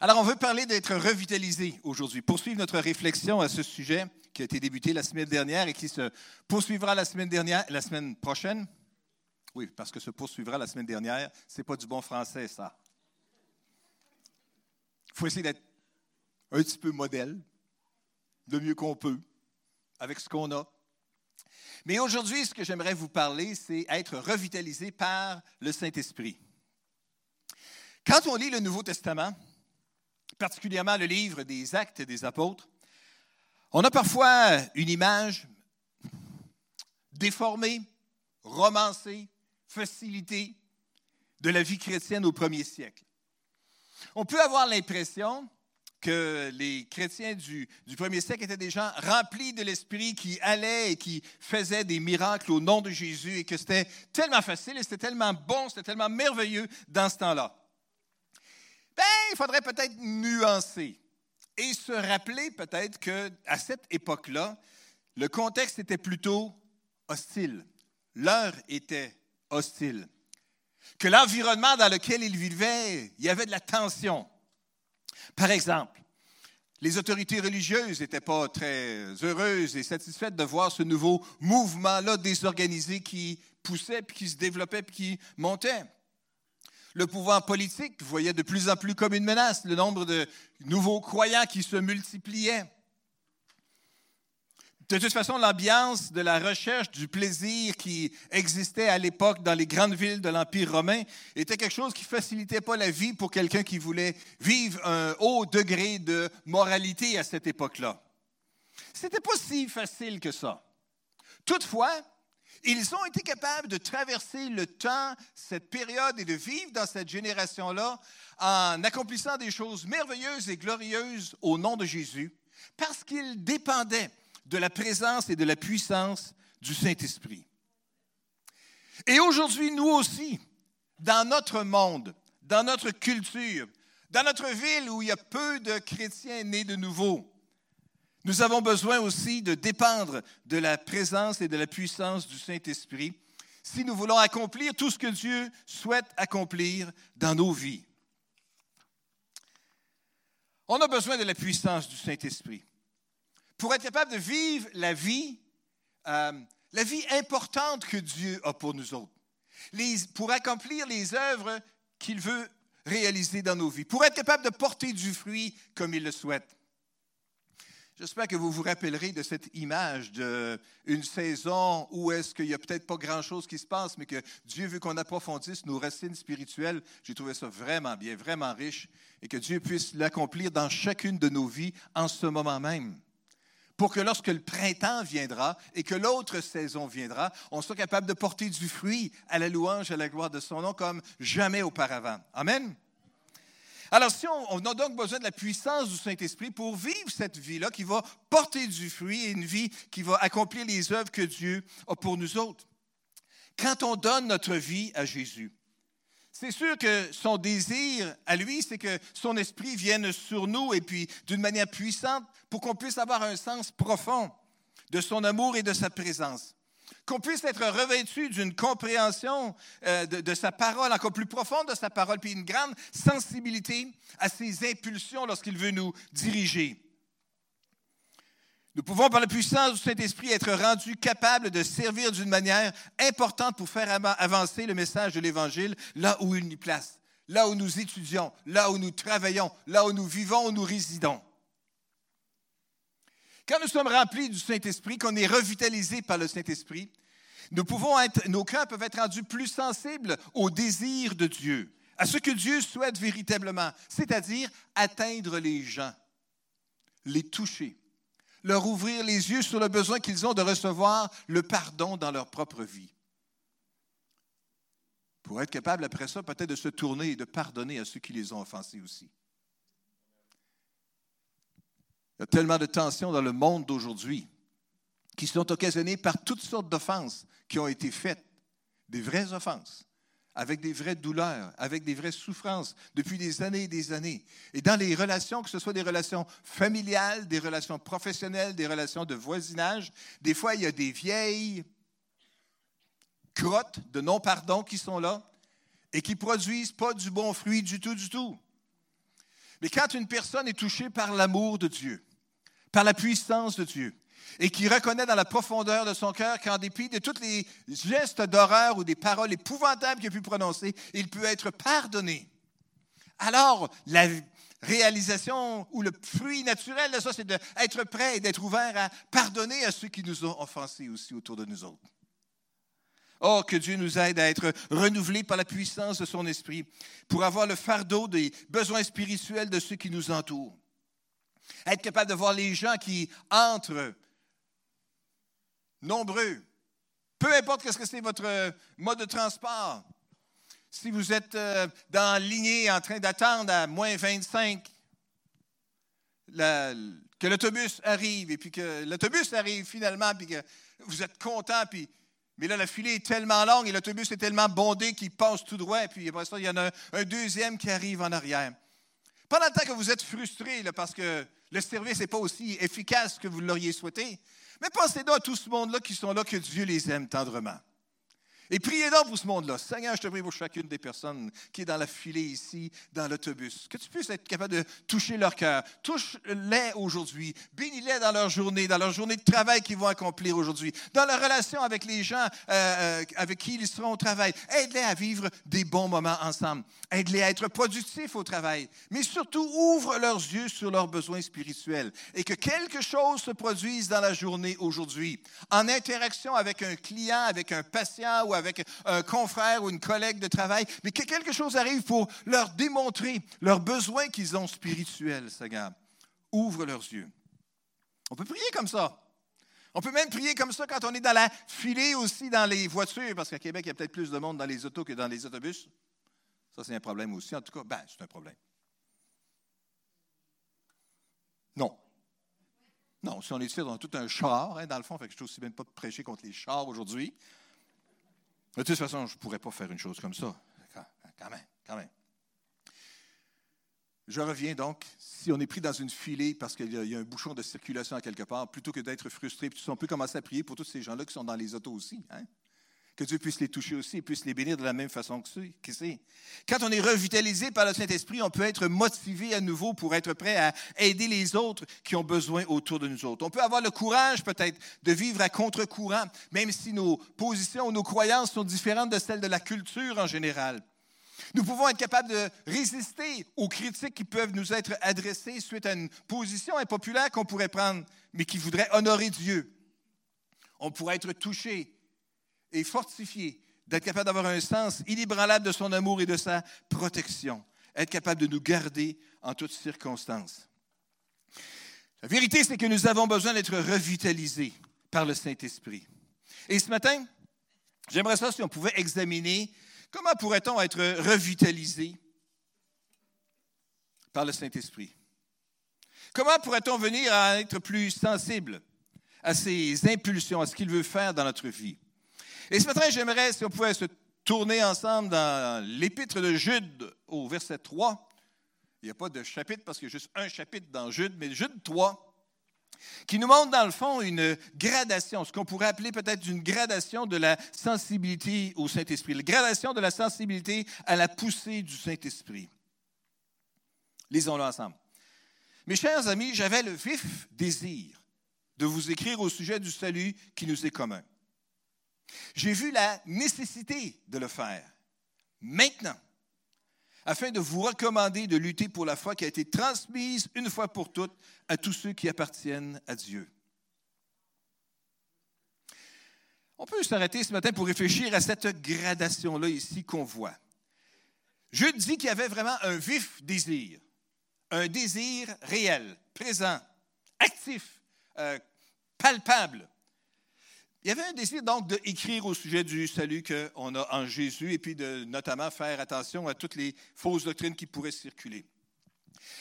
Alors, on veut parler d'être revitalisé aujourd'hui, poursuivre notre réflexion à ce sujet qui a été débuté la semaine dernière et qui se poursuivra la semaine dernière, la semaine prochaine. Oui, parce que se poursuivra la semaine dernière, c'est pas du bon français, ça. Il faut essayer d'être un petit peu modèle, de mieux qu'on peut, avec ce qu'on a. Mais aujourd'hui, ce que j'aimerais vous parler, c'est être revitalisé par le Saint-Esprit. Quand on lit le Nouveau Testament, particulièrement le livre des Actes des Apôtres, on a parfois une image déformée, romancée, facilitée de la vie chrétienne au premier siècle. On peut avoir l'impression que les chrétiens du, du, premier siècle étaient des gens remplis de l'esprit qui allaient et qui faisaient des miracles au nom de Jésus et que c'était tellement facile et c'était tellement bon, c'était tellement merveilleux dans ce temps-là. Ben, il faudrait peut-être nuancer et se rappeler peut-être qu'à cette époque-là, le contexte était plutôt hostile. L'heure était hostile. Que l'environnement dans lequel ils vivaient, il y avait de la tension. Par exemple, les autorités religieuses n'étaient pas très heureuses et satisfaites de voir ce nouveau mouvement-là désorganisé qui poussait, puis qui se développait, puis qui montait. Le pouvoir politique voyait de plus en plus comme une menace le nombre de nouveaux croyants qui se multipliaient. De toute façon, l'ambiance de la recherche du plaisir qui existait à l'époque dans les grandes villes de l'Empire romain était quelque chose qui ne facilitait pas la vie pour quelqu'un qui voulait vivre un haut degré de moralité à cette époque-là. Ce n'était pas si facile que ça. Toutefois, ils ont été capables de traverser le temps, cette période et de vivre dans cette génération-là en accomplissant des choses merveilleuses et glorieuses au nom de Jésus parce qu'ils dépendaient de la présence et de la puissance du Saint-Esprit. Et aujourd'hui, nous aussi, dans notre monde, dans notre culture, dans notre ville où il y a peu de chrétiens nés de nouveau, nous avons besoin aussi de dépendre de la présence et de la puissance du Saint-Esprit si nous voulons accomplir tout ce que Dieu souhaite accomplir dans nos vies. On a besoin de la puissance du Saint-Esprit pour être capable de vivre la vie, euh, la vie importante que Dieu a pour nous autres, pour accomplir les œuvres qu'il veut réaliser dans nos vies, pour être capable de porter du fruit comme il le souhaite. J'espère que vous vous rappellerez de cette image d'une saison où est-ce qu'il n'y a peut-être pas grand-chose qui se passe, mais que Dieu veut qu'on approfondisse nos racines spirituelles. J'ai trouvé ça vraiment bien, vraiment riche, et que Dieu puisse l'accomplir dans chacune de nos vies en ce moment même. Pour que lorsque le printemps viendra et que l'autre saison viendra, on soit capable de porter du fruit à la louange, à la gloire de son nom comme jamais auparavant. Amen. Alors, si on, a donc besoin de la puissance du Saint-Esprit pour vivre cette vie-là qui va porter du fruit et une vie qui va accomplir les œuvres que Dieu a pour nous autres. Quand on donne notre vie à Jésus, c'est sûr que son désir à lui, c'est que son esprit vienne sur nous et puis d'une manière puissante pour qu'on puisse avoir un sens profond de son amour et de sa présence qu'on puisse être revêtu d'une compréhension euh, de, sa parole, encore plus profonde de sa parole, puis une grande sensibilité à ses impulsions lorsqu'il veut nous diriger. Nous pouvons, par la puissance du Saint-Esprit, être rendus capables de servir d'une manière importante pour faire avancer le message de l'Évangile là où il nous place, là où nous étudions, là où nous travaillons, là où nous vivons, où nous résidons. Quand nous sommes remplis du Saint-Esprit, qu'on est revitalisé par le Saint-Esprit, nos cœurs peuvent être rendus plus sensibles au désir de Dieu, à ce que Dieu souhaite véritablement, c'est-à-dire atteindre les gens, les toucher, leur ouvrir les yeux sur le besoin qu'ils ont de recevoir le pardon dans leur propre vie. Pour être capable après ça peut-être de se tourner et de pardonner à ceux qui les ont offensés aussi. Il y a tellement de tensions dans le monde d'aujourd'hui qui sont occasionnées par toutes sortes d'offenses qui ont été faites, des vraies offenses, avec des vraies douleurs, avec des vraies souffrances depuis des années et des années. Et dans les relations, que ce soit des relations familiales, des relations professionnelles, des relations de voisinage, des fois, il y a des vieilles crottes de non-pardon qui sont là et qui produisent pas du bon fruit du tout, du tout. Mais quand une personne est touchée par l'amour de Dieu, par la puissance de Dieu, et qui reconnaît dans la profondeur de son cœur qu'en dépit de tous les gestes d'horreur ou des paroles épouvantables qu'il a pu prononcer, il peut être pardonné. Alors, la réalisation ou le fruit naturel de ça, c'est d'être prêt et d'être ouvert à pardonner à ceux qui nous ont offensés aussi autour de nous autres. Oh, que Dieu nous aide à être renouvelés par la puissance de son esprit pour avoir le fardeau des besoins spirituels de ceux qui nous entourent. Être capable de voir les gens qui entrent nombreux. Peu importe ce que c'est votre mode de transport. Si vous êtes euh, dans lignée en train d'attendre à moins 25, que l'autobus arrive, et puis que l'autobus arrive finalement, puis que vous êtes content, puis mais là, la filée est tellement longue et l'autobus est tellement bondé qu'il passe tout droit. Et puis après ça, il y en a un, deuxième qui arrive en arrière. Pendant le temps que vous êtes frustré parce que le service n'est pas aussi efficace que vous l'auriez souhaité, mais pensez donc à tout ce monde-là qui sont là, que Dieu les aime tendrement. Et priez donc pour ce monde-là. Seigneur, je te prie pour chacune des personnes qui est dans la filée ici, dans l'autobus. Que tu puisses être capable de toucher leur cœur. Touche-les aujourd'hui. Bénis-les dans leur journée, dans leur journée de travail qu'ils vont accomplir aujourd'hui. Dans leur relation avec les gens euh, euh, avec qui ils seront au travail. Aide-les à vivre des bons moments ensemble. Aide-les à être productifs au travail. Mais surtout, ouvre leurs yeux sur leurs besoins spirituels. Et que quelque chose se produise dans la journée aujourd'hui. En interaction avec un client, avec un patient ou avec un confrère ou une collègue de travail, mais que quelque chose arrive pour leur démontrer leurs besoins qu'ils ont spirituels, Seigneur. Ouvre leurs yeux. On peut prier comme ça. On peut même prier comme ça quand on est dans la filée aussi dans les voitures, parce qu'à Québec, il y a peut-être plus de monde dans les autos que dans les autobus. Ça, c'est un problème aussi. En tout cas, ben, c'est un problème. Non. Non, si on est ici dans tout un char, hein, dans le fond, fait que je ne aussi bien pas prêcher contre les chars aujourd'hui. De toute façon, je ne pourrais pas faire une chose comme ça. Quand même, quand même. Je reviens donc, si on est pris dans une filée parce qu'il y a un bouchon de circulation à quelque part, plutôt que d'être frustré, on peut commencer à prier pour tous ces gens-là qui sont dans les autos aussi. Hein? Que Dieu puisse les toucher aussi et puisse les bénir de la même façon que c'est. Quand on est revitalisé par le Saint-Esprit, on peut être motivé à nouveau pour être prêt à aider les autres qui ont besoin autour de nous autres. On peut avoir le courage peut-être de vivre à contre-courant, même si nos positions ou nos croyances sont différentes de celles de la culture en général. Nous pouvons être capables de résister aux critiques qui peuvent nous être adressées suite à une position impopulaire qu'on pourrait prendre, mais qui voudrait honorer Dieu. On pourrait être touché et fortifié, d'être capable d'avoir un sens inébranlable de son amour et de sa protection, être capable de nous garder en toutes circonstances. La vérité, c'est que nous avons besoin d'être revitalisés par le Saint-Esprit. Et ce matin, j'aimerais ça si on pouvait examiner comment pourrait-on être revitalisé par le Saint-Esprit. Comment pourrait-on venir à être plus sensible à ses impulsions, à ce qu'il veut faire dans notre vie? Et ce matin, j'aimerais, si on pouvait se tourner ensemble dans l'épître de Jude au verset 3. Il n'y a pas de chapitre parce qu'il y a juste un chapitre dans Jude, mais Jude 3, qui nous montre dans le fond une gradation, ce qu'on pourrait appeler peut-être une gradation de la sensibilité au Saint-Esprit, la gradation de la sensibilité à la poussée du Saint-Esprit. Lisons-le ensemble. Mes chers amis, j'avais le vif désir de vous écrire au sujet du salut qui nous est commun. J'ai vu la nécessité de le faire maintenant, afin de vous recommander de lutter pour la foi qui a été transmise une fois pour toutes à tous ceux qui appartiennent à Dieu. On peut s'arrêter ce matin pour réfléchir à cette gradation-là ici qu'on voit. Je dis qu'il y avait vraiment un vif désir, un désir réel, présent, actif, euh, palpable, il y avait un désir donc d'écrire au sujet du salut qu'on a en Jésus et puis de notamment faire attention à toutes les fausses doctrines qui pourraient circuler.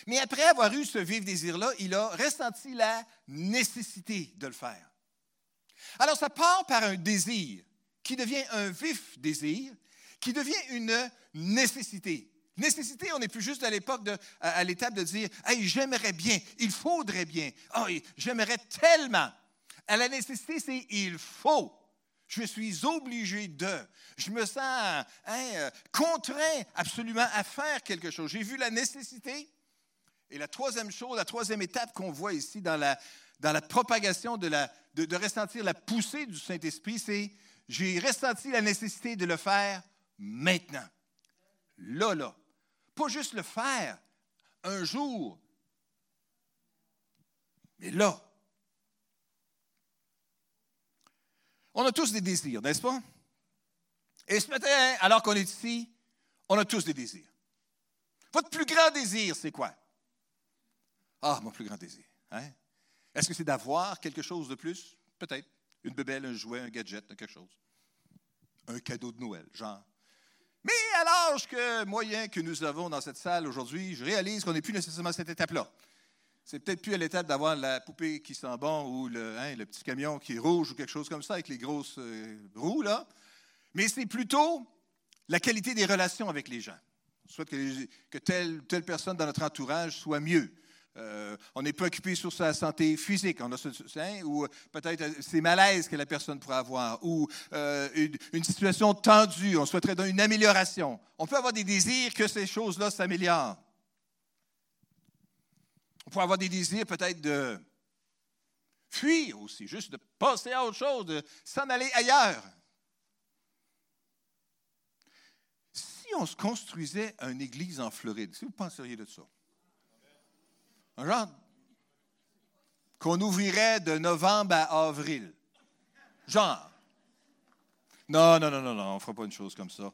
Mais après avoir eu ce vif désir-là, il a ressenti la nécessité de le faire. Alors ça part par un désir qui devient un vif désir, qui devient une nécessité. Nécessité, on n'est plus juste à l'époque, à, l'étape de dire Hey, j'aimerais bien, il faudrait bien, oh, j'aimerais tellement. À la nécessité, c'est il faut. Je suis obligé de. Je me sens hein, contraint absolument à faire quelque chose. J'ai vu la nécessité Et la troisième chose, la troisième étape qu'on voit ici dans la, propagation de ressentir la poussée du Saint-Esprit, c'est j'ai ressenti la nécessité de le faire maintenant. Là, là. Pas juste le faire un jour, mais là. On a tous des désirs, n'est-ce pas? Et ce matin, alors qu'on est ici, on a tous des désirs. Votre plus grand désir, c'est quoi? Ah, mon plus grand désir. Hein? Est-ce que c'est d'avoir quelque chose de plus? Peut-être. Une bebelle, un jouet, un gadget, quelque chose. Un cadeau de Noël, genre. Mais à l'âge que, moyen que nous avons dans cette salle aujourd'hui, je réalise qu'on n'est plus nécessairement à cette étape-là. C'est peut-être plus à l'étape d'avoir la poupée qui sent bon ou le, hein, le, petit camion qui est rouge ou quelque chose comme ça avec les grosses euh, roues, là. Mais c'est plutôt la qualité des relations avec les gens. On souhaite que, telle, personne dans notre entourage soit mieux. Euh, on est préoccupé sur sa santé physique, on a hein, ou peut-être ces malaises que la personne pourrait avoir, ou euh, une, situation tendue, on souhaiterait une amélioration. On peut avoir des désirs que ces choses-là s'améliorent. Peut avoir des désirs peut-être de fuir aussi, juste de passer à autre chose, de s'en aller ailleurs. Si on se construisait une église en Floride, si vous penseriez de ça? Un genre qu'on ouvrirait de novembre à avril. Genre. Non, non, non, non, non, on ne fera pas une chose comme ça.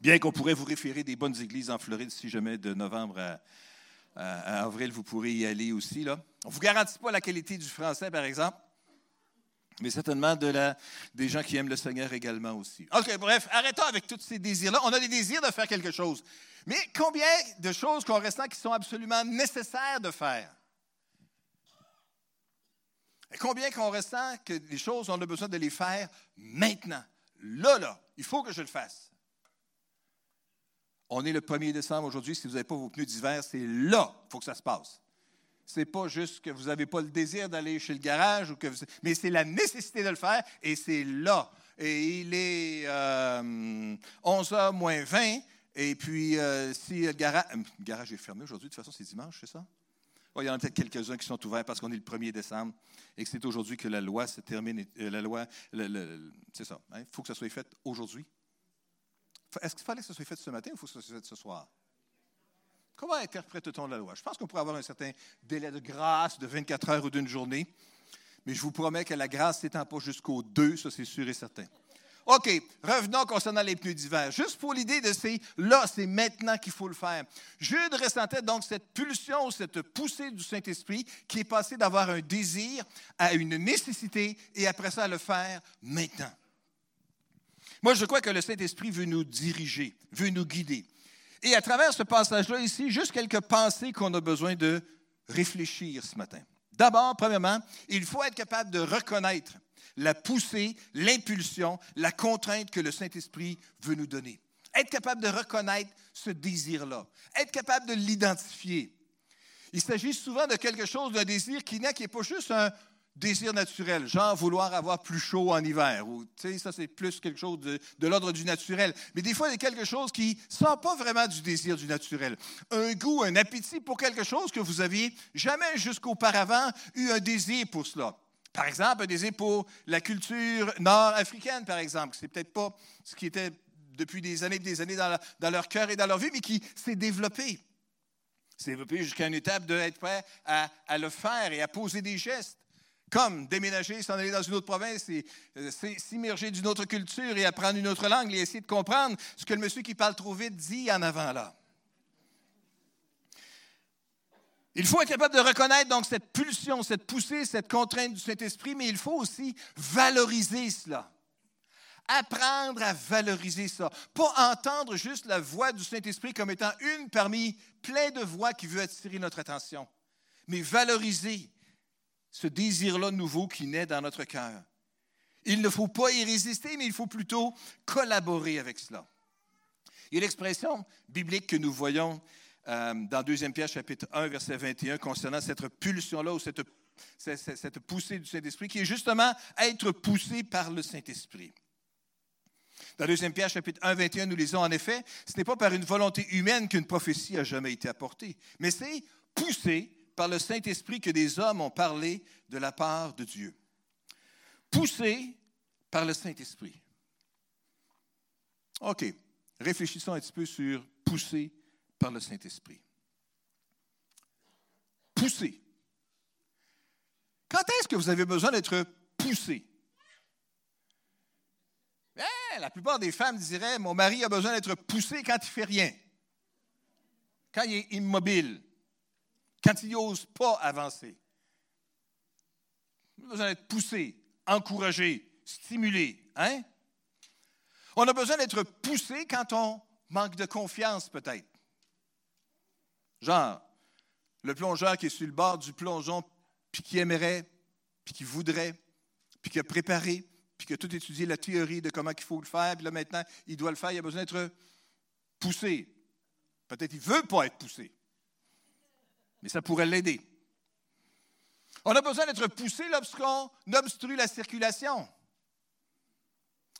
Bien qu'on pourrait vous référer des bonnes églises en Floride, si jamais de novembre à, avril, vous pourrez y aller aussi. Là. On ne vous garantit pas la qualité du français, par exemple, mais certainement de la, des gens qui aiment le Seigneur également aussi. OK, bref, arrêtons avec tous ces désirs-là. On a des désirs de faire quelque chose. Mais combien de choses qu'on ressent qui sont absolument nécessaires de faire? Et combien qu'on ressent que les choses, on a besoin de les faire maintenant? Là, là, il faut que je le fasse. On est le 1er décembre aujourd'hui. Si vous n'avez pas vos pneus d'hiver, c'est là qu'il faut que ça se passe. Ce n'est pas juste que vous n'avez pas le désir d'aller chez le garage, ou que mais c'est la nécessité de le faire et c'est là. Et il est 11h euh, moins 20 et puis, euh, si le garage, euh, le garage est fermé aujourd'hui, de toute façon, c'est dimanche, c'est ça? il y en a peut-être quelques-uns qui sont ouverts parce qu'on est le 1er décembre et que c'est aujourd'hui que la loi se termine. La loi, c'est ça. Il hein, faut que ça soit fait aujourd'hui. Est-ce qu'il fallait que ça soit fait ce matin ou faut que ça soit fait ce soir? Comment interprète-t-on la loi? Je pense qu'on pourrait avoir un certain délai de grâce de 24 heures ou d'une journée, mais je vous promets que la grâce s'étend pas jusqu'au 2, ça c'est sûr et certain. OK, revenons concernant les pneus d'hiver. Juste pour l'idée de c'est là, c'est maintenant qu'il faut le faire. Jude ressentait donc cette pulsion, cette poussée du Saint-Esprit qui est passée d'avoir un désir à une nécessité et après ça le faire maintenant. Moi, je crois que le Saint-Esprit veut nous diriger, veut nous guider. Et à travers ce passage-là ici, juste quelques pensées qu'on a besoin de réfléchir ce matin. D'abord, premièrement, il faut être capable de reconnaître la poussée, l'impulsion, la contrainte que le Saint-Esprit veut nous donner. Être capable de reconnaître ce désir-là, être capable de l'identifier. Il s'agit souvent de quelque chose, d'un désir qui n'est pas juste un désir naturel, genre vouloir avoir plus chaud en hiver, ou ça c'est plus quelque chose de, de l'ordre du naturel. Mais des fois, il y a quelque chose qui ne sort pas vraiment du désir du naturel. Un goût, un appétit pour quelque chose que vous aviez jamais jusqu'auparavant eu un désir pour cela. Par exemple, un désir pour la culture nord-africaine, par exemple. C'est peut-être pas ce qui était depuis des années et des années dans, leur cœur et dans leur vie, mais qui s'est développé. S'est développé jusqu'à une étape d'être prêt à, le faire et à poser des gestes comme déménager, s'en aller dans une autre province et euh, s'immerger d'une autre culture et apprendre une autre langue et essayer de comprendre ce que le monsieur qui parle trop vite dit en avant là. Il faut être capable de reconnaître donc cette pulsion, cette poussée, cette contrainte du Saint-Esprit, mais il faut aussi valoriser cela. Apprendre à valoriser ça. Pas entendre juste la voix du Saint-Esprit comme étant une parmi plein de voix qui veut attirer notre attention, mais valoriser ce désir-là nouveau qui naît dans notre cœur. Il ne faut pas y résister, mais il faut plutôt collaborer avec cela. Il y a l'expression biblique que nous voyons euh, dans 2 Pierre chapitre 1, verset 21, concernant cette pulsion-là ou cette, cette, poussée du Saint-Esprit, qui est justement être poussé par le Saint-Esprit. Dans 2 Pierre chapitre 1, 21, nous lisons en effet, ce n'est pas par une volonté humaine qu'une prophétie a jamais été apportée, mais c'est poussé par le Saint-Esprit que des hommes ont parlé de la part de Dieu. Poussé par le Saint-Esprit. OK. Réfléchissons un petit peu sur poussé par le Saint-Esprit. Poussé. Quand est-ce que vous avez besoin d'être poussé? Eh, la plupart des femmes diraient Mon mari a besoin d'être poussé quand il ne fait rien, quand il est immobile, quand il n'ose pas avancer. On a besoin d'être poussé, encouragé, stimulé. Hein? On a besoin d'être poussé quand on manque de confiance, peut-être. Genre, le plongeur qui est sur le bord du plongeon, puis qui aimerait, puis qui voudrait, puis qui a préparé, puis qui a tout étudié la théorie de comment il faut le faire, puis là maintenant, il doit le faire, il a besoin d'être poussé. Peut-être qu'il ne veut pas être poussé, mais ça pourrait l'aider. On a besoin d'être poussé lorsqu'on obstrue la circulation,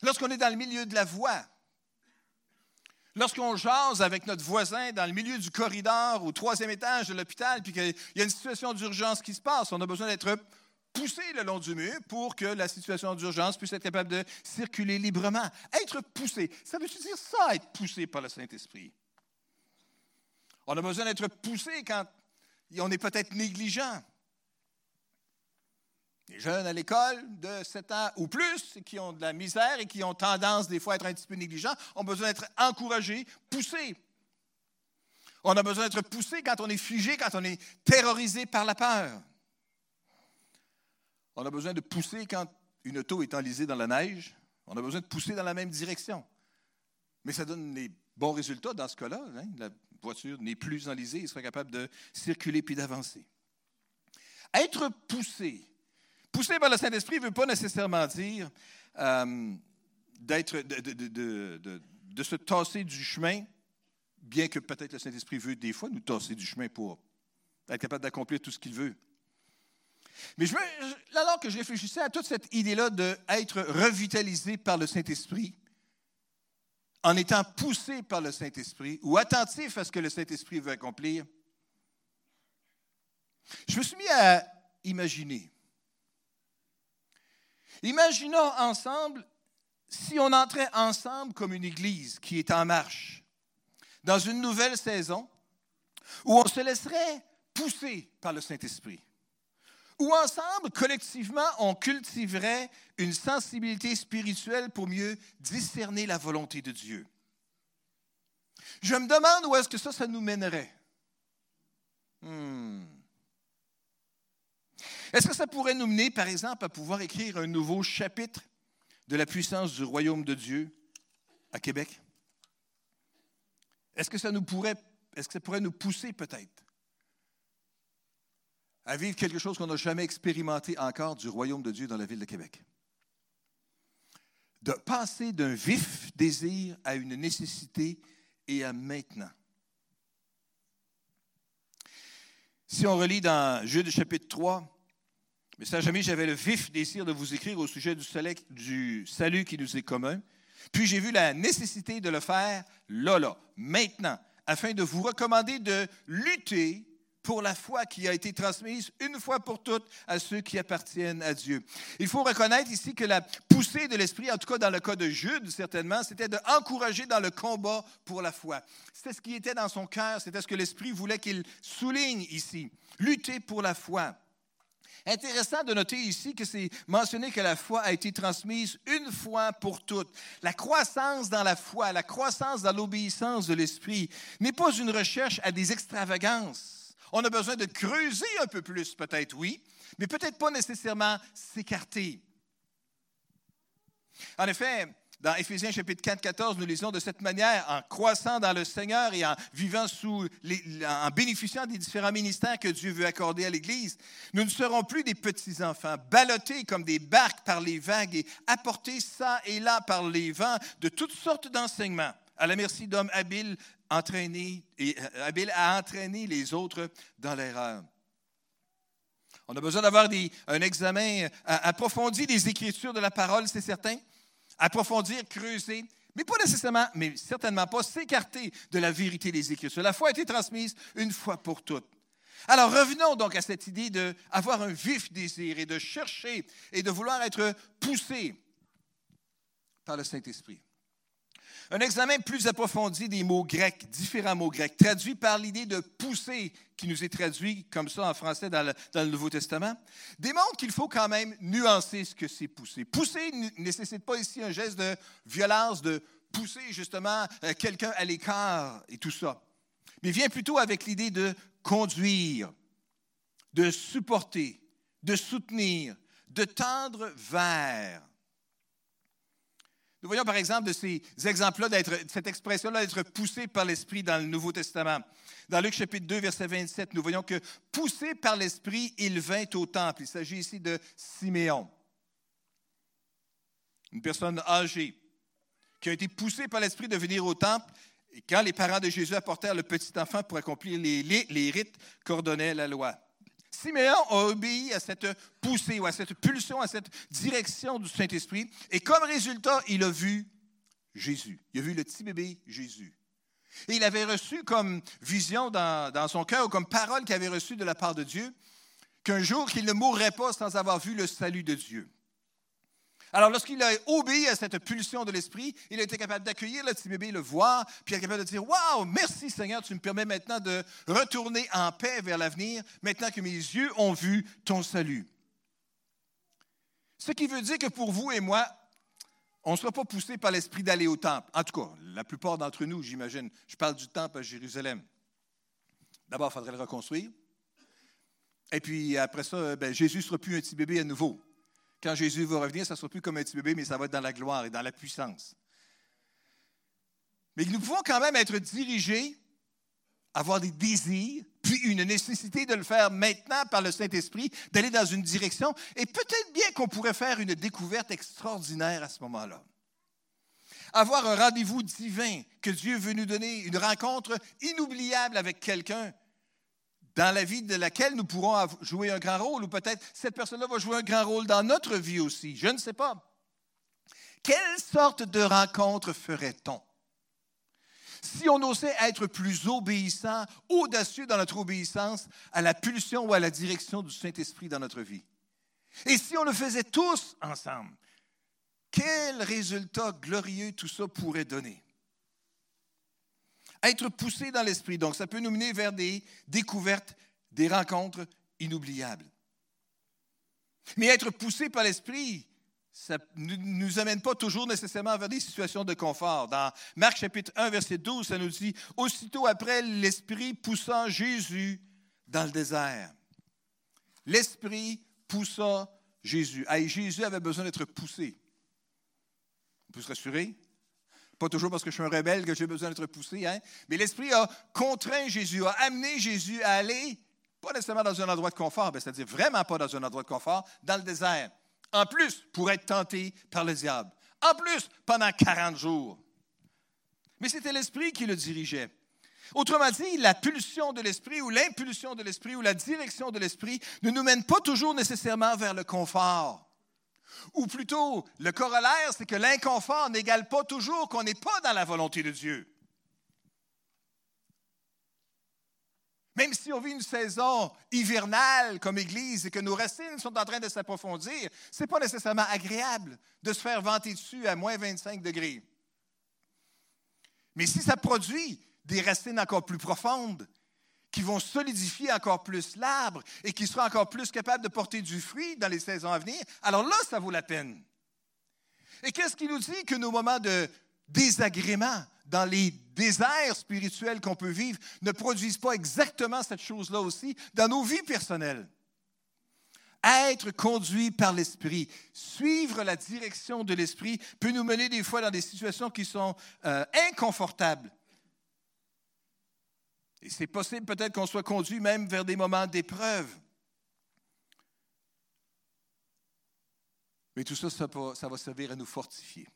lorsqu'on est dans le milieu de la voie, lorsqu'on jase avec notre voisin dans le milieu du corridor au troisième étage de l'hôpital, puis qu'il y a une situation d'urgence qui se passe, on a besoin d'être poussé le long du mur pour que la situation d'urgence puisse être capable de circuler librement. Être poussé, ça veut dire ça, être poussé par le Saint-Esprit? On a besoin d'être poussé quand on est peut-être négligent. Les jeunes à l'école de 7 ans ou plus qui ont de la misère et qui ont tendance des fois à être un petit peu négligents ont besoin d'être encouragés, poussés. On a besoin d'être poussé quand on est figé, quand on est terrorisé par la peur. On a besoin de pousser quand une auto est enlisée dans la neige. On a besoin de pousser dans la même direction. Mais ça donne des bons résultats dans ce cas-là. Hein. La voiture n'est plus enlisée, il sera capable de circuler puis d'avancer. Être poussé. Poussé par le Saint-Esprit ne veut pas nécessairement dire euh, d'être, de, se tasser du chemin, bien que peut-être le Saint-Esprit veut des fois nous tasser du chemin pour être capable d'accomplir tout ce qu'il veut. Mais je, alors que je réfléchissais à toute cette idée-là d'être revitalisé par le Saint-Esprit, en étant poussé par le Saint-Esprit ou attentif à ce que le Saint-Esprit veut accomplir, je me suis mis à imaginer. Imaginons ensemble si on entrait ensemble comme une église qui est en marche dans une nouvelle saison où on se laisserait pousser par le Saint-Esprit où ensemble, collectivement, on cultiverait une sensibilité spirituelle pour mieux discerner la volonté de Dieu. Je me demande où est-ce que ça, ça nous mènerait. Hmm. Est-ce que ça pourrait nous mener, par exemple, à pouvoir écrire un nouveau chapitre de la puissance du royaume de Dieu à Québec? Est-ce que ça nous est-ce que ça pourrait nous pousser peut-être? À vivre quelque chose qu'on n'a jamais expérimenté encore du royaume de Dieu dans la ville de Québec. De passer d'un vif désir à une nécessité et à maintenant. Si on relit dans Jude chapitre 3, mais ça jamais j'avais le vif désir de vous écrire au sujet du, du salut qui nous est commun. Puis j'ai vu la nécessité de le faire là, là, maintenant, afin de vous recommander de lutter pour la foi qui a été transmise une fois pour toutes à ceux qui appartiennent à Dieu. Il faut reconnaître ici que la poussée de l'Esprit, en tout cas dans le cas de Jude, certainement, c'était d'encourager dans le combat pour la foi. C'était ce qui était dans son cœur, c'était ce que l'Esprit voulait qu'il souligne ici. Lutter pour la foi. Intéressant de noter ici que c'est mentionné que la foi a été transmise une fois pour toutes. La croissance dans la foi, la croissance dans l'obéissance de l'Esprit n'est pas une recherche à des extravagances on a besoin de creuser un peu plus, peut-être, oui, mais peut-être pas nécessairement s'écarter. En effet, dans Éphésiens chapitre 4, 14, nous lisons de cette manière, en croissant dans le Seigneur et en vivant sous, en bénéficiant des différents ministères que Dieu veut accorder à l'Église, nous ne serons plus des petits-enfants, ballottés comme des barques par les vagues et apportés ça et là par les vents de toutes sortes d'enseignements, à la merci d'hommes habiles euh, habile à entraîner les autres dans l'erreur. On a besoin d'avoir un examen euh, approfondi des Écritures de la parole, c'est certain. Approfondir, creuser, Mais pas nécessairement, mais certainement pas s'écarter de la vérité des Écritures. La foi a été transmise une fois pour toutes. Alors revenons donc à cette idée d'avoir un vif désir et de chercher et de vouloir être poussé par le Saint-Esprit. Un examen plus approfondi des mots grecs, différents mots grecs, traduits par l'idée de pousser, qui nous est traduit comme ça en français dans le, Nouveau Testament, démontre qu'il faut quand même nuancer ce que c'est pousser. Pousser ne nécessite pas ici un geste de violence, de pousser justement euh, quelqu'un à l'écart et tout ça, mais vient plutôt avec l'idée de conduire, de supporter, de soutenir, de tendre vers. Nous voyons par exemple de ces exemples-là, cette expression-là d'être poussé par l'Esprit dans le Nouveau Testament. Dans Luc chapitre 2, verset 27, nous voyons que poussé par l'Esprit, il vint au temple. Il s'agit ici de Siméon, une personne âgée qui a été poussée par l'Esprit de venir au temple. Et quand les parents de Jésus apportèrent le petit enfant pour accomplir les, les rites qu'ordonnait la loi. Siméon a obéi à cette poussée ou à cette pulsion, à cette direction du Saint-Esprit. Et comme résultat, il a vu Jésus. Il a vu le petit bébé Jésus. Et il avait reçu comme vision dans, son cœur, ou comme parole qu'il avait reçue de la part de Dieu, qu'un jour qu'il ne mourrait pas sans avoir vu le salut de Dieu. Alors, lorsqu'il a obéi à cette pulsion de l'Esprit, il a été capable d'accueillir le petit bébé, le voir, puis il est capable de dire Waouh, merci Seigneur, tu me permets maintenant de retourner en paix vers l'avenir, maintenant que mes yeux ont vu ton salut. Ce qui veut dire que pour vous et moi, on ne sera pas poussé par l'Esprit d'aller au temple. En tout cas, la plupart d'entre nous, j'imagine. Je parle du temple à Jérusalem. D'abord, il faudrait le reconstruire. Et puis après ça, ben, Jésus ne sera plus un petit bébé à nouveau. Quand Jésus va revenir, ça ne sera plus comme un petit bébé, mais ça va être dans la gloire et dans la puissance. Mais nous pouvons quand même être dirigés, avoir des désirs, puis une nécessité de le faire maintenant par le Saint-Esprit, d'aller dans une direction, et peut-être bien qu'on pourrait faire une découverte extraordinaire à ce moment-là. Avoir un rendez-vous divin que Dieu veut nous donner, une rencontre inoubliable avec quelqu'un dans la vie de laquelle nous pourrons jouer un grand rôle, ou peut-être cette personne-là va jouer un grand rôle dans notre vie aussi, je ne sais pas. Quelle sorte de rencontre ferait-on si on osait être plus obéissant, audacieux dans notre obéissance à la pulsion ou à la direction du Saint-Esprit dans notre vie? Et si on le faisait tous ensemble, quel résultat glorieux tout ça pourrait donner? Être poussé dans l'esprit. Donc, ça peut nous mener vers des découvertes, des rencontres inoubliables. Mais être poussé par l'esprit, ça ne nous amène pas toujours nécessairement vers des situations de confort. Dans Marc chapitre 1, verset 12, ça nous dit, Aussitôt après, l'Esprit poussa Jésus dans le désert. L'Esprit poussa Jésus. Et Jésus avait besoin d'être poussé. On peut se rassurer? Pas toujours parce que je suis un rebelle que j'ai besoin d'être poussé, hein? mais l'Esprit a contraint Jésus, a amené Jésus à aller, pas nécessairement dans un endroit de confort, c'est-à-dire vraiment pas dans un endroit de confort, dans le désert. En plus, pour être tenté par le diable. En plus, pendant 40 jours. Mais c'était l'Esprit qui le dirigeait. Autrement dit, la pulsion de l'Esprit ou l'impulsion de l'Esprit ou la direction de l'Esprit ne nous mène pas toujours nécessairement vers le confort. Ou plutôt, le corollaire, c'est que l'inconfort n'égale pas toujours qu'on n'est pas dans la volonté de Dieu. Même si on vit une saison hivernale comme Église et que nos racines sont en train de s'approfondir, ce n'est pas nécessairement agréable de se faire vanter dessus à moins 25 degrés. Mais si ça produit des racines encore plus profondes, qui vont solidifier encore plus l'arbre et qui sera encore plus capable de porter du fruit dans les saisons à venir, alors là, ça vaut la peine. Et qu'est-ce qui nous dit que nos moments de désagrément dans les déserts spirituels qu'on peut vivre ne produisent pas exactement cette chose-là aussi dans nos vies personnelles? Être conduit par l'Esprit, suivre la direction de l'Esprit peut nous mener des fois dans des situations qui sont euh, inconfortables, c'est possible peut-être qu'on soit conduit même vers des moments d'épreuve. Mais tout ça, ça va, servir à nous fortifier.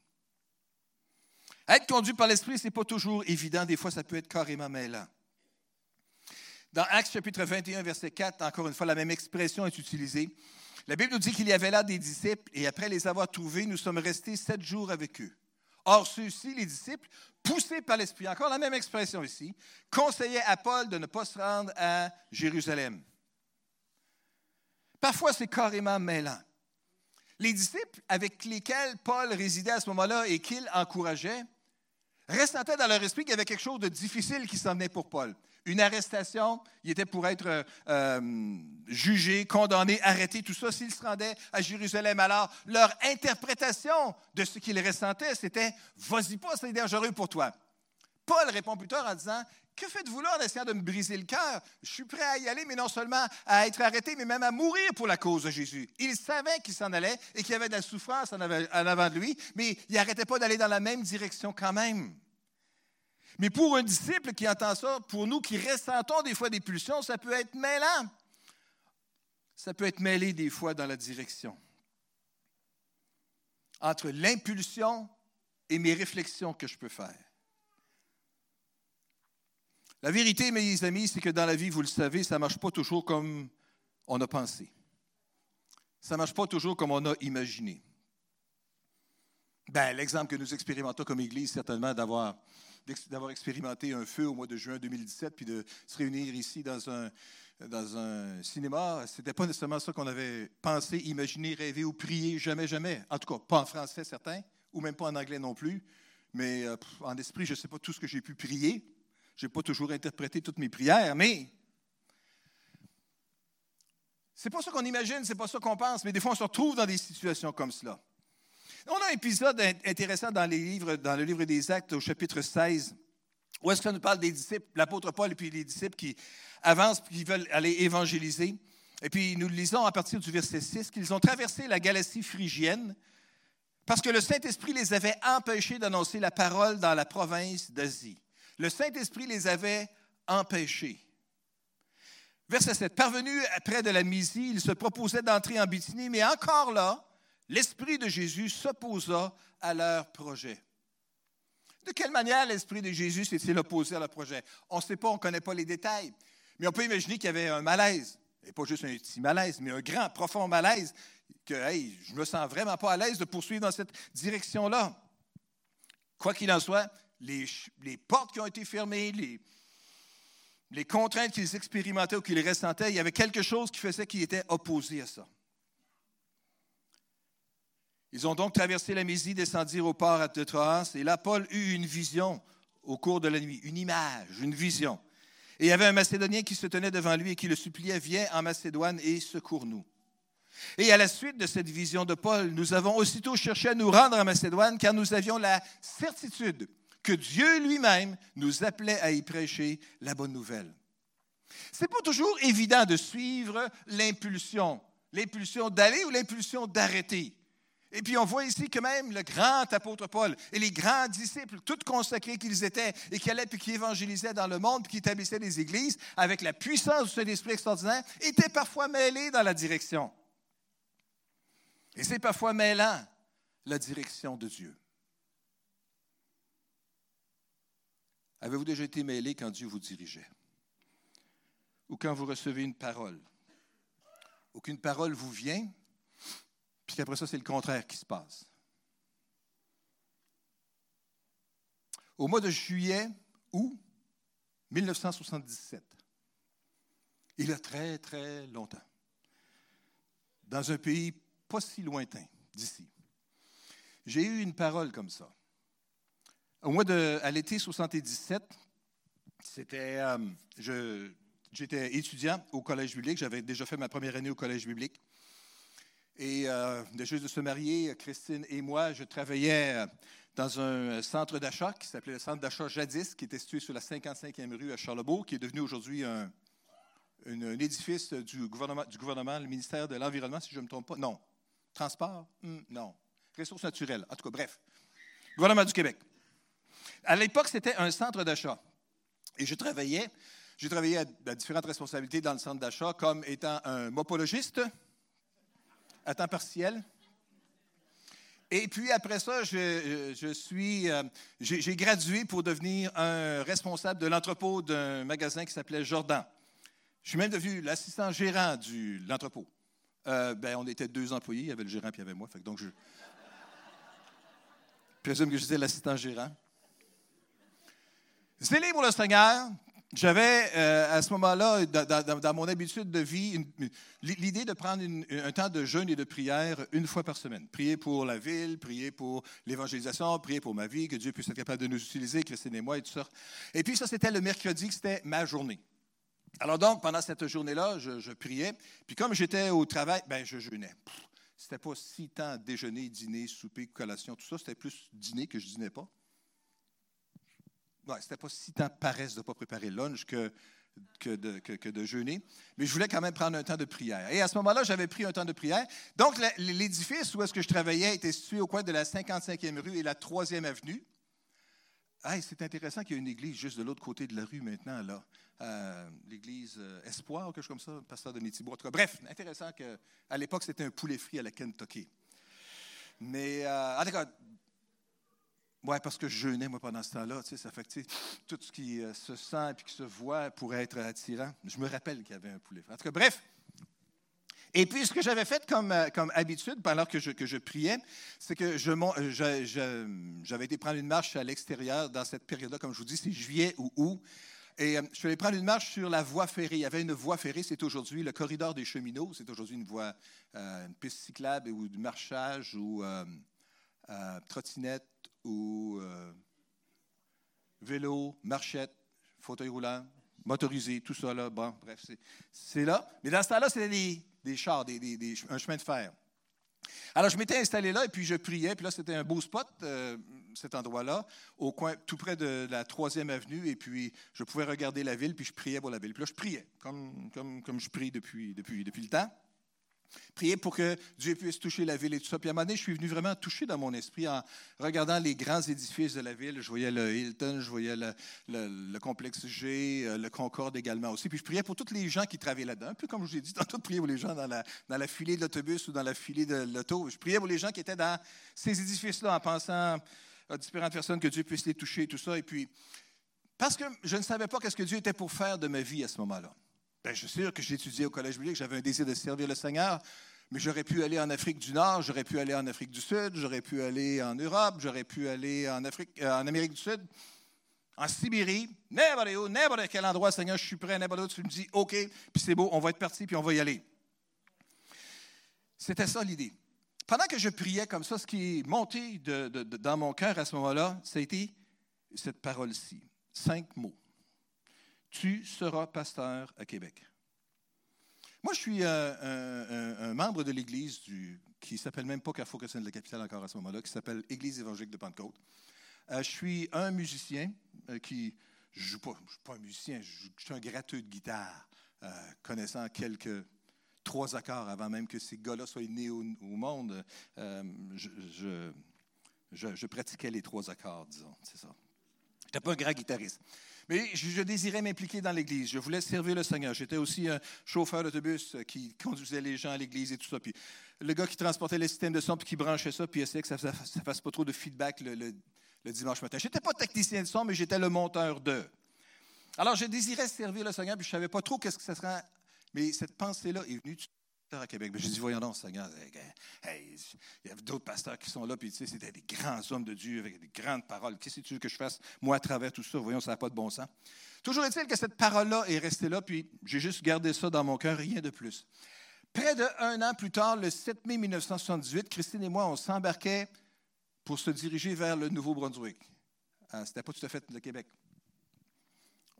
Être conduit par l'Esprit, ce n'est pas toujours évident. Des fois, ça peut être carrément mêlant. Dans Actes chapitre 21, verset 4, encore une fois, la même expression est utilisée. La Bible nous dit qu'il y avait là des disciples et après les avoir trouvés, nous sommes restés sept jours avec eux. Or, ceux-ci, les disciples, poussés par l'Esprit, encore la même expression ici, conseillaient à Paul de ne pas se rendre à Jérusalem. Parfois, c'est carrément mêlant. Les disciples avec lesquels Paul résidait à ce moment-là et qu'il encourageait, ressentait dans leur esprit qu'il y avait quelque chose de difficile qui s'en venait pour Paul. Une arrestation, il était pour être euh, euh, jugé, condamné, arrêté, tout ça, s'il se rendait à Jérusalem. Alors, leur interprétation de ce qu'il ressentait, c'était Vas-y pas, c'est dangereux pour toi. Paul répond plus tard en disant Que faites-vous là en essayant de me briser le cœur? Je suis prêt à y aller, mais non seulement à être arrêté, mais même à mourir pour la cause de Jésus. Il savait qu'il s'en allait et qu'il y avait de la souffrance en avant de lui, mais il n'arrêtait pas d'aller dans la même direction quand même. Mais pour un disciple qui entend ça, pour nous qui ressentons des fois des pulsions, ça peut être mêlant. Ça peut être mêlé des fois dans la direction. Entre l'impulsion et mes réflexions que je peux faire. La vérité, mes amis, c'est que dans la vie, vous le savez, ça ne marche pas toujours comme on a pensé. Ça ne marche pas toujours comme on a imaginé. Ben, L'exemple que nous expérimentons comme Église, certainement, d'avoir d'avoir expérimenté un feu au mois de juin 2017, puis de se réunir ici dans un, cinéma, ce n'était pas nécessairement ça qu'on avait pensé, imaginé, rêvé ou prié, jamais, jamais. En tout cas, pas en français, certains, ou même pas en anglais non plus. Mais euh, en esprit, je ne sais pas tout ce que j'ai pu prier. Je n'ai pas toujours interprété toutes mes prières, mais c'est pas ça qu'on imagine, c'est pas ça qu'on pense, mais des fois, on se retrouve dans des situations comme cela. On a un épisode intéressant dans, le livre des Actes au chapitre 16, où est-ce qu'on nous parle des disciples, l'apôtre Paul et puis les disciples qui avancent, qui veulent aller évangéliser. Et puis nous lisons à partir du verset 6 qu'ils ont traversé la Galatie phrygienne parce que le Saint-Esprit les avait empêchés d'annoncer la parole dans la province d'Asie. Le Saint-Esprit les avait empêchés. Verset 7. Parvenus près de la Mysie, ils se proposaient d'entrer en Bithynie, mais encore là, l'Esprit de Jésus s'opposa à leur projet. De quelle manière l'Esprit de Jésus s'est-il opposé à leur projet? On ne sait pas, on ne connaît pas les détails, mais on peut imaginer qu'il y avait un malaise, et pas juste un petit malaise, mais un grand, profond malaise, que hey, je ne me sens vraiment pas à l'aise de poursuivre dans cette direction-là. Quoi qu'il en soit, les, portes qui ont été fermées, les, les contraintes qu'ils expérimentaient ou qu'ils ressentaient, il y avait quelque chose qui faisait qu'ils étaient opposés à ça. Ils ont donc traversé la Mésie, descendirent au port de Troas, et là, Paul eut une vision au cours de la nuit, une image, une vision. Et il y avait un Macédonien qui se tenait devant lui et qui le suppliait, viens en Macédoine et secours-nous. Et à la suite de cette vision de Paul, nous avons aussitôt cherché à nous rendre en Macédoine car nous avions la certitude que Dieu lui-même nous appelait à y prêcher la bonne nouvelle. Ce n'est pas toujours évident de suivre l'impulsion, l'impulsion d'aller ou l'impulsion d'arrêter. Et puis on voit ici que même le grand apôtre Paul et les grands disciples, tous consacrés qu'ils étaient et qui allaient puis qui évangélisaient dans le monde puis qui établissaient des églises avec la puissance du Saint-Esprit extraordinaire, étaient parfois mêlés dans la direction. Et c'est parfois mêlant la direction de Dieu. Avez-vous déjà été mêlé quand Dieu vous dirigeait? Ou quand vous recevez une parole? Ou qu'une parole vous vient? Puis après ça, c'est le contraire qui se passe. Au mois de juillet, août 1977, il y a très, très longtemps, dans un pays pas si lointain d'ici, j'ai eu une parole comme ça. Au mois de, à l'été 77, c'était, euh, j'étais étudiant au collège biblique, j'avais déjà fait ma première année au collège biblique. Et euh, de juste de se marier, Christine et moi, je travaillais euh, dans un centre d'achat qui s'appelait le centre d'achat Jadis, qui était situé sur la 55e rue à Charlebourg, qui est devenu aujourd'hui un, édifice du gouvernement, du gouvernement, le ministère de l'Environnement, si je ne me trompe pas. Non. Transport? Hmm, non. Ressources naturelles. En tout cas, bref. Gouvernement du Québec. À l'époque, c'était un centre d'achat. Et je travaillais, j'ai travaillé à, à différentes responsabilités dans le centre d'achat comme étant un mopologiste, à temps partiel. Et puis après ça, je, suis, euh, j'ai gradué pour devenir un responsable de l'entrepôt d'un magasin qui s'appelait Jordan. Je suis même devenu l'assistant gérant de l'entrepôt. Euh, ben, on était deux employés, il y avait le gérant et il y avait moi. donc je... présume que j'étais l'assistant gérant. Zélé pour le Seigneur, j'avais euh, à ce moment-là, dans, mon habitude de vie, l'idée de prendre un temps de jeûne et de prière une fois par semaine. Prier pour la ville, prier pour l'évangélisation, prier pour ma vie, que Dieu puisse être capable de nous utiliser, Christine et moi et tout ça. Et puis ça, c'était le mercredi, c'était ma journée. Alors donc, pendant cette journée-là, je, priais. Puis comme j'étais au travail, ben je jeûnais. C'était pas si tant déjeuner, dîner, souper, collation, tout ça. C'était plus dîner que je dînais pas. Ouais, c'était pas si tant paresse de ne pas préparer le lunch que, de, jeûner. Mais je voulais quand même prendre un temps de prière. Et à ce moment-là, j'avais pris un temps de prière. Donc, l'édifice où est-ce que je travaillais était situé au coin de la 55e rue et la 3e avenue. c'est intéressant qu'il y ait une église juste de l'autre côté de la rue maintenant, là. Euh, l'église euh, Espoir, quelque chose comme ça, pasteur de Métibois. Bref, intéressant qu'à l'époque, c'était un poulet frit à la Kentucky. Mais, euh, en tout cas, oui, parce que je jeûnais, moi, pendant ce temps-là. Tu sais, ça fait que tout ce qui euh, se sent et qui se voit pourrait être attirant. Je me rappelle qu'il y avait un poulet. En tout cas, bref. Et puis, ce que j'avais fait comme, comme habitude pendant que je, que je priais, c'est que je, j'avais été prendre une marche à l'extérieur dans cette période-là. Comme je vous dis, c'est juillet ou août. Et euh, je suis allé prendre une marche sur la voie ferrée. Il y avait une voie ferrée, c'est aujourd'hui le corridor des cheminots. C'est aujourd'hui une voie, euh, une piste cyclable ou du marchage ou euh, trottinette ou vélo, marchette, fauteuil roulant, motorisé, tout ça là. Bon, bref, c'est là. Mais dans ce temps-là, c'était des, des, chars, des, un chemin de fer. Alors, je m'étais installé là et puis je priais. Puis là, c'était un beau spot, euh, cet endroit-là, au coin, tout près de la troisième avenue. Et puis, je pouvais regarder la ville, puis je priais pour la ville. Puis là, je priais, comme, comme, comme je prie depuis, depuis, depuis le temps. Prier pour que Dieu puisse toucher la ville et tout ça. Puis à un moment donné, je suis venu vraiment toucher dans mon esprit en regardant les grands édifices de la ville. Je voyais le Hilton, je voyais le, complexe G, euh, le Concorde également aussi. Puis je priais pour tous les gens qui travaillaient là-dedans. Un peu comme je vous ai dit tantôt, prier pour les gens dans la, dans filée de l'autobus ou dans la filée de l'auto. Je priais pour les gens qui étaient dans ces édifices-là en pensant à différentes personnes que Dieu puisse les toucher et tout ça. Et puis, parce que je ne savais pas qu'est-ce que Dieu était pour faire de ma vie à ce moment-là. Bien, je sûr que j'étudiais au Collège biblique, j'avais un désir de servir le Seigneur, mais j'aurais pu aller en Afrique du Nord, j'aurais pu aller en Afrique du Sud, j'aurais pu aller en Europe, j'aurais pu aller en, Afrique, euh, en Amérique du Sud, en Sibérie, n'importe où, n'importe quel endroit, Seigneur, je suis prêt, n'importe où, tu me dis, OK, puis c'est beau, on va être parti, puis on va y aller. C'était ça l'idée. Pendant que je priais comme ça, ce qui est monté dans mon cœur à ce moment-là, ça a été cette parole-ci. Cinq mots tu seras pasteur à Québec. Moi, je suis euh, un, membre de l'Église qui s'appelle même pas Carrefour Chrétien de la Capitale encore à ce moment-là, qui s'appelle Église évangélique de Pentecôte. Euh, je suis un musicien euh, qui. Je ne suis pas un musicien, je, suis un gratteux de guitare, connaissant quelques trois accords avant même que ces gars-là soient nés au, monde. Je, je, pratiquais les trois accords, disons, c'est ça. Je n'étais pas un grand guitariste. Mais je, désirais m'impliquer dans l'Église. Je voulais servir le Seigneur. J'étais aussi un chauffeur d'autobus euh, qui conduisait les gens à l'Église et tout ça. Puis le gars qui transportait les systèmes de son, puis qui branchait ça, puis essayait que ça ne fasse pas trop de feedback le, dimanche matin. Je n'étais pas technicien de son, mais j'étais le monteur de. Alors, je désirais servir le Seigneur, puis je ne savais pas trop qu'est-ce que ça serait. Mais cette pensée-là est venue à Québec. Mais j'ai dit, voyons donc, Seigneur, il y a d'autres pasteurs qui sont là, puis tu sais, c'était des grands hommes de Dieu avec des grandes paroles. Qu'est-ce que tu veux que je fasse, moi, à travers tout ça? Voyons, ça n'a pas de bon sens. Toujours est-il que cette parole-là est restée là, puis j'ai juste gardé ça dans mon cœur, rien de plus. Près d'un an plus tard, le 7 mai 1978, Christine et moi, on s'embarquait pour se diriger vers le Nouveau-Brunswick. Euh, c'était pas tout à fait le Québec.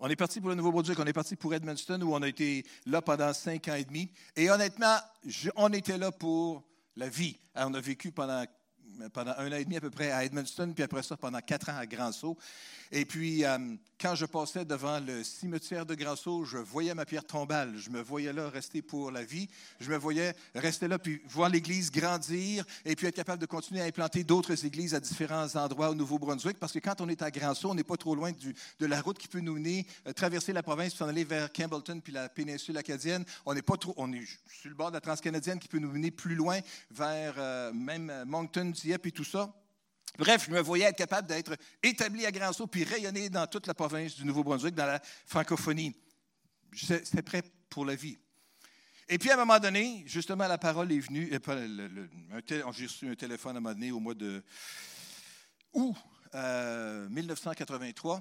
On est parti pour le Nouveau-Brunswick, on est parti pour Edmundston, où on a été là pendant cinq ans et demi. Et honnêtement, on était là pour la vie. on a vécu pendant pendant un an et demi à peu près à Edmundston, puis après ça pendant quatre ans à Grand-Sault. Et puis, euh, quand je passais devant le cimetière de Grand-Sault, je voyais ma pierre tombale. Je me voyais là rester pour la vie. Je me voyais rester là, puis voir l'Église grandir, et puis être capable de continuer à implanter d'autres églises à différents endroits au Nouveau-Brunswick, parce que quand on est à Grand-Sault, on n'est pas trop loin de la route qui peut nous mener, euh, traverser la province, puis s'en aller vers Campbellton, puis la péninsule acadienne. On n'est pas trop, on est sur le bord de la transcanadienne qui peut nous mener plus loin vers euh, même Moncton, Dieppe et tout ça. Bref, je me voyais être capable d'être établi à Grand-Sault puis rayonner dans toute la province du Nouveau-Brunswick, dans la francophonie. C'était prêt pour la vie. Et puis, à un moment donné, justement, la parole est venue. Euh, j'ai reçu un téléphone à un moment donné au mois de août 1983. Euh,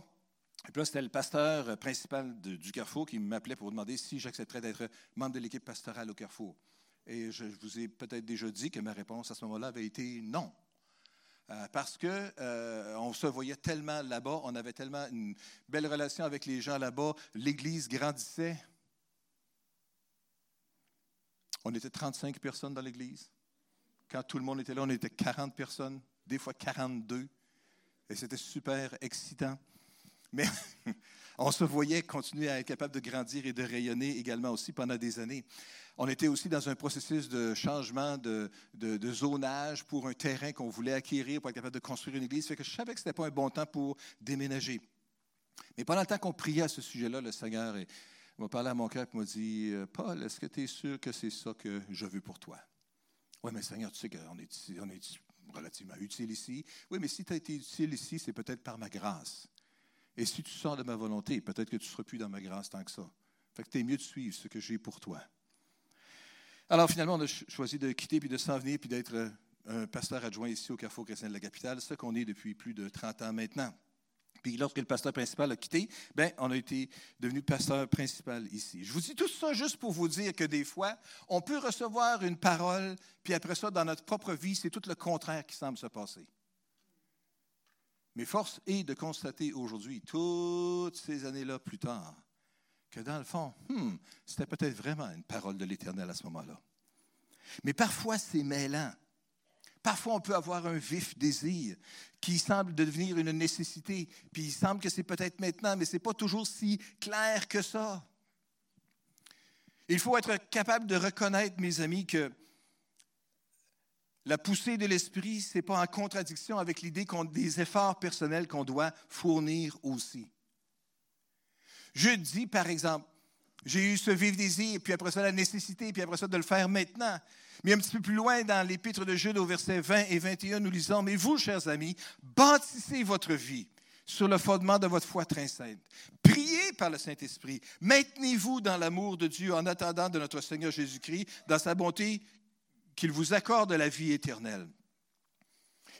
et puis là, c'était le pasteur principal du Carrefour qui m'appelait pour demander si j'accepterais d'être membre de l'équipe pastorale au Carrefour. Et je vous ai peut-être déjà dit que ma réponse à ce moment-là avait été non. Euh, parce qu'on euh, se voyait tellement là-bas, on avait tellement une belle relation avec les gens là-bas, l'Église grandissait. On était 35 personnes dans l'Église. Quand tout le monde était là, on était 40 personnes, des fois 42. Et c'était super excitant. Mais on se voyait continuer à être capable de grandir et de rayonner également aussi pendant des années. On était aussi dans un processus de changement de, zonage pour un terrain qu'on voulait acquérir pour être capable de construire une église. Fait que je savais que ce n'était pas un bon temps pour déménager. Mais pendant le temps qu'on priait à ce sujet-là, le Seigneur m'a parlé à mon cœur et m'a dit Paul, est-ce que tu es sûr que c'est ça que je veux pour toi Oui, mais Seigneur, tu sais qu'on est, est relativement utile ici. Oui, mais si tu as été utile ici, c'est peut-être par ma grâce. Et si tu sors de ma volonté, peut-être que tu ne seras plus dans ma grâce tant que ça. Fait que tu es mieux de suivre ce que j'ai pour toi. Alors finalement, on a choisi de quitter, puis de s'en venir, puis d'être euh, un pasteur adjoint ici au Carrefour chrétien de la capitale, ce qu'on est depuis plus de 30 ans maintenant. Puis lorsque le pasteur principal a quitté, ben, on a été devenu pasteur principal ici. Je vous dis tout ça juste pour vous dire que des fois, on peut recevoir une parole, puis après ça, dans notre propre vie, c'est tout le contraire qui semble se passer. Mais force est de constater aujourd'hui, toutes ces années-là plus tard, que dans le fond, hmm, c'était peut-être vraiment une parole de l'Éternel à ce moment-là. Mais parfois, c'est mêlant. Parfois, on peut avoir un vif désir qui semble devenir une nécessité, puis il semble que c'est peut-être maintenant, mais ce n'est pas toujours si clair que ça. Il faut être capable de reconnaître, mes amis, que la poussée de l'esprit, ce n'est pas en contradiction avec l'idée qu'on des efforts personnels qu'on doit fournir aussi. Je dis, par exemple, j'ai eu ce vif désir, puis après ça la nécessité, puis après ça de le faire maintenant. Mais un petit peu plus loin dans l'épître de Jude au verset 20 et 21, nous lisons, Mais vous, chers amis, bâtissez votre vie sur le fondement de votre foi très sainte. Priez par le Saint-Esprit. Maintenez-vous dans l'amour de Dieu en attendant de notre Seigneur Jésus-Christ, dans sa bonté, qu'il vous accorde la vie éternelle.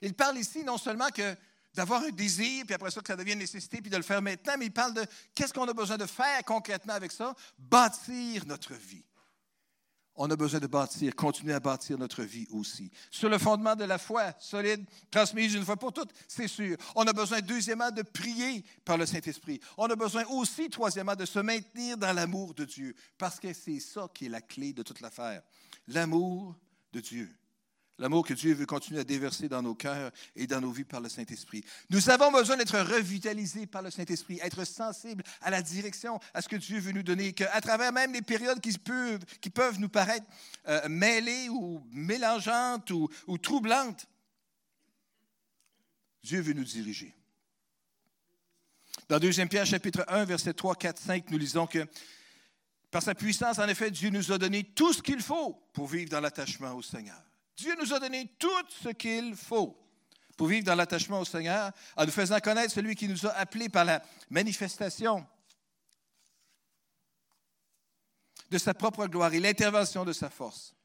Il parle ici non seulement que d'avoir un désir, puis après ça, que ça devienne nécessité, puis de le faire maintenant, mais il parle de qu'est-ce qu'on a besoin de faire concrètement avec ça? Bâtir notre vie. On a besoin de bâtir, continuer à bâtir notre vie aussi. Sur le fondement de la foi solide, transmise une fois pour toutes, c'est sûr. On a besoin, deuxièmement, de prier par le Saint-Esprit. On a besoin aussi, troisièmement, de se maintenir dans l'amour de Dieu, parce que c'est ça qui est la clé de toute l'affaire. L'amour de Dieu. L'amour que Dieu veut continuer à déverser dans nos cœurs et dans nos vies par le Saint-Esprit. Nous avons besoin d'être revitalisés par le Saint-Esprit, être sensibles à la direction, à ce que Dieu veut nous donner, qu'à travers même les périodes qui peuvent, nous paraître euh, mêlées ou mélangeantes ou, ou troublantes, Dieu veut nous diriger. Dans 2 Pierre chapitre 1, verset 3, 4, 5, nous lisons que par sa puissance, en effet, Dieu nous a donné tout ce qu'il faut pour vivre dans l'attachement au Seigneur. Dieu nous a donné tout ce qu'il faut pour vivre dans l'attachement au Seigneur, en nous faisant connaître celui qui nous a appelés par la manifestation de sa propre gloire et l'intervention de sa force.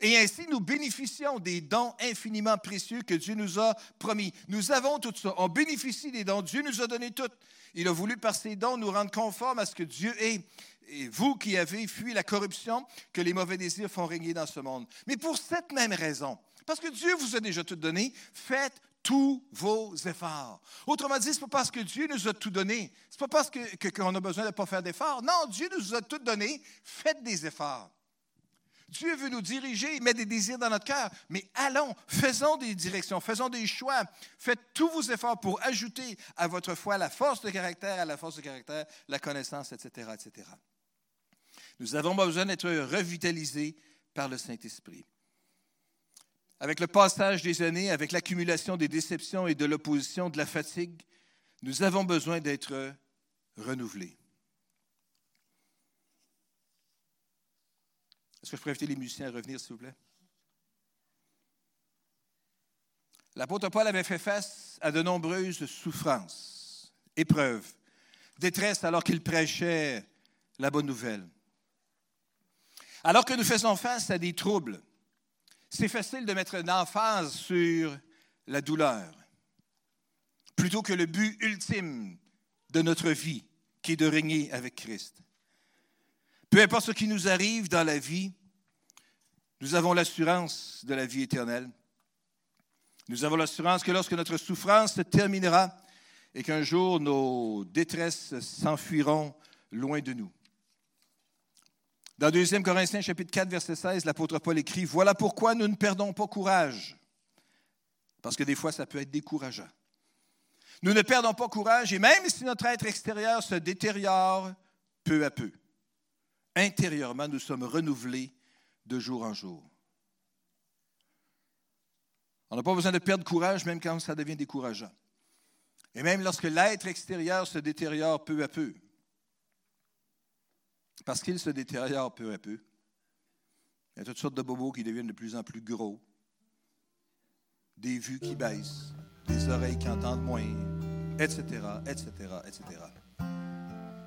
Et ainsi, nous bénéficions des dons infiniment précieux que Dieu nous a promis. Nous avons tout ça. On bénéficie des dons. Dieu nous a donné tout. Il a voulu, par ces dons, nous rendre conformes à ce que Dieu est et vous qui avez fui la corruption que les mauvais désirs font régner dans ce monde. Mais pour cette même raison, parce que Dieu vous a déjà tout donné, faites tous vos efforts. Autrement dit, ce n'est pas parce que Dieu nous a tout donné, ce n'est pas parce qu'on que, a besoin de ne pas faire d'efforts. Non, Dieu nous a tout donné, faites des efforts. Dieu veut nous diriger, mettre des désirs dans notre cœur, mais allons, faisons des directions, faisons des choix. Faites tous vos efforts pour ajouter à votre foi la force de caractère, à la force de caractère, la connaissance, etc., etc. Nous avons besoin d'être revitalisés par le Saint-Esprit. Avec le passage des années, avec l'accumulation des déceptions et de l'opposition, de la fatigue, nous avons besoin d'être renouvelés. Est-ce que je pourrais inviter les musiciens à revenir, s'il vous plaît? L'apôtre Paul avait fait face à de nombreuses souffrances, épreuves, détresse alors qu'il prêchait la bonne nouvelle. Alors que nous faisons face à des troubles, c'est facile de mettre une emphase sur la douleur. plutôt que le but ultime de notre vie, qui est de régner avec Christ. Peu importe ce qui nous arrive dans la vie, nous avons l'assurance de la vie éternelle. Nous avons l'assurance que lorsque notre souffrance se terminera et qu'un jour nos détresses s'enfuiront loin de nous. Dans 2 Corinthiens chapitre 4 verset 16, l'apôtre Paul écrit Voilà pourquoi nous ne perdons pas courage. Parce que des fois ça peut être décourageant. Nous ne perdons pas courage et même si notre être extérieur se détériore peu à peu, intérieurement nous sommes renouvelés de jour en jour. On n'a pas besoin de perdre courage même quand ça devient décourageant. Et même lorsque l'être extérieur se détériore peu à peu, parce qu'il se détériore peu à peu, il y a toutes sortes de bobos qui deviennent de plus en plus gros, des vues qui baissent, des oreilles qui entendent moins, etc., etc., etc.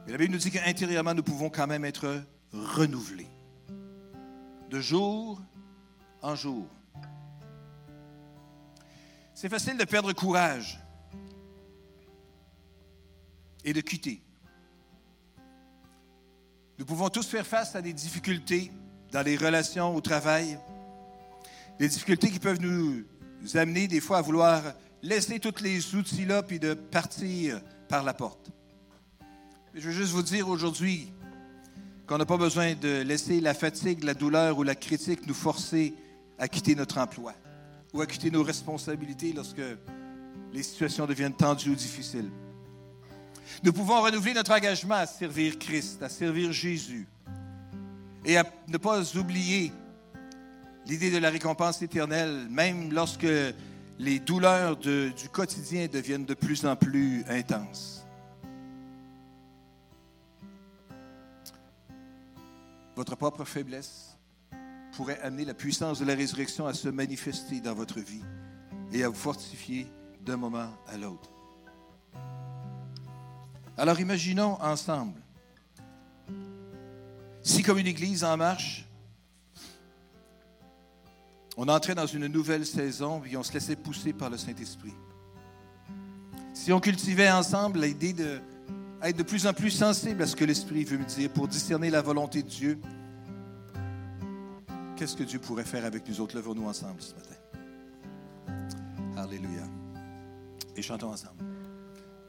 Et la Bible nous dit qu'intérieurement, nous pouvons quand même être renouvelés, de jour en jour. C'est facile de perdre courage et de quitter. Nous pouvons tous faire face à des difficultés dans les relations au travail, des difficultés qui peuvent nous amener des fois à vouloir laisser tous les outils là puis de partir par la porte. je veux juste vous dire aujourd'hui qu'on n'a pas besoin de laisser la fatigue, la douleur ou la critique nous forcer à quitter notre emploi ou à quitter nos responsabilités lorsque les situations deviennent tendues ou difficiles. Nous pouvons renouveler notre engagement à servir Christ, à servir Jésus et à ne pas oublier l'idée de la récompense éternelle, même lorsque les douleurs du quotidien deviennent de plus en plus intenses. Votre propre faiblesse pourrait amener la puissance de la résurrection à se manifester dans votre vie et à vous fortifier d'un moment à l'autre. Alors imaginons ensemble, si comme une église en marche, on entrait dans une nouvelle saison et on se laissait pousser par le Saint-Esprit. Si on cultivait ensemble l'idée d'être de plus en plus sensible à ce que l'Esprit veut me dire pour discerner la volonté de Dieu, qu'est-ce que Dieu pourrait faire avec nous autres? Levons-nous ensemble ce matin. Alléluia. Et chantons ensemble.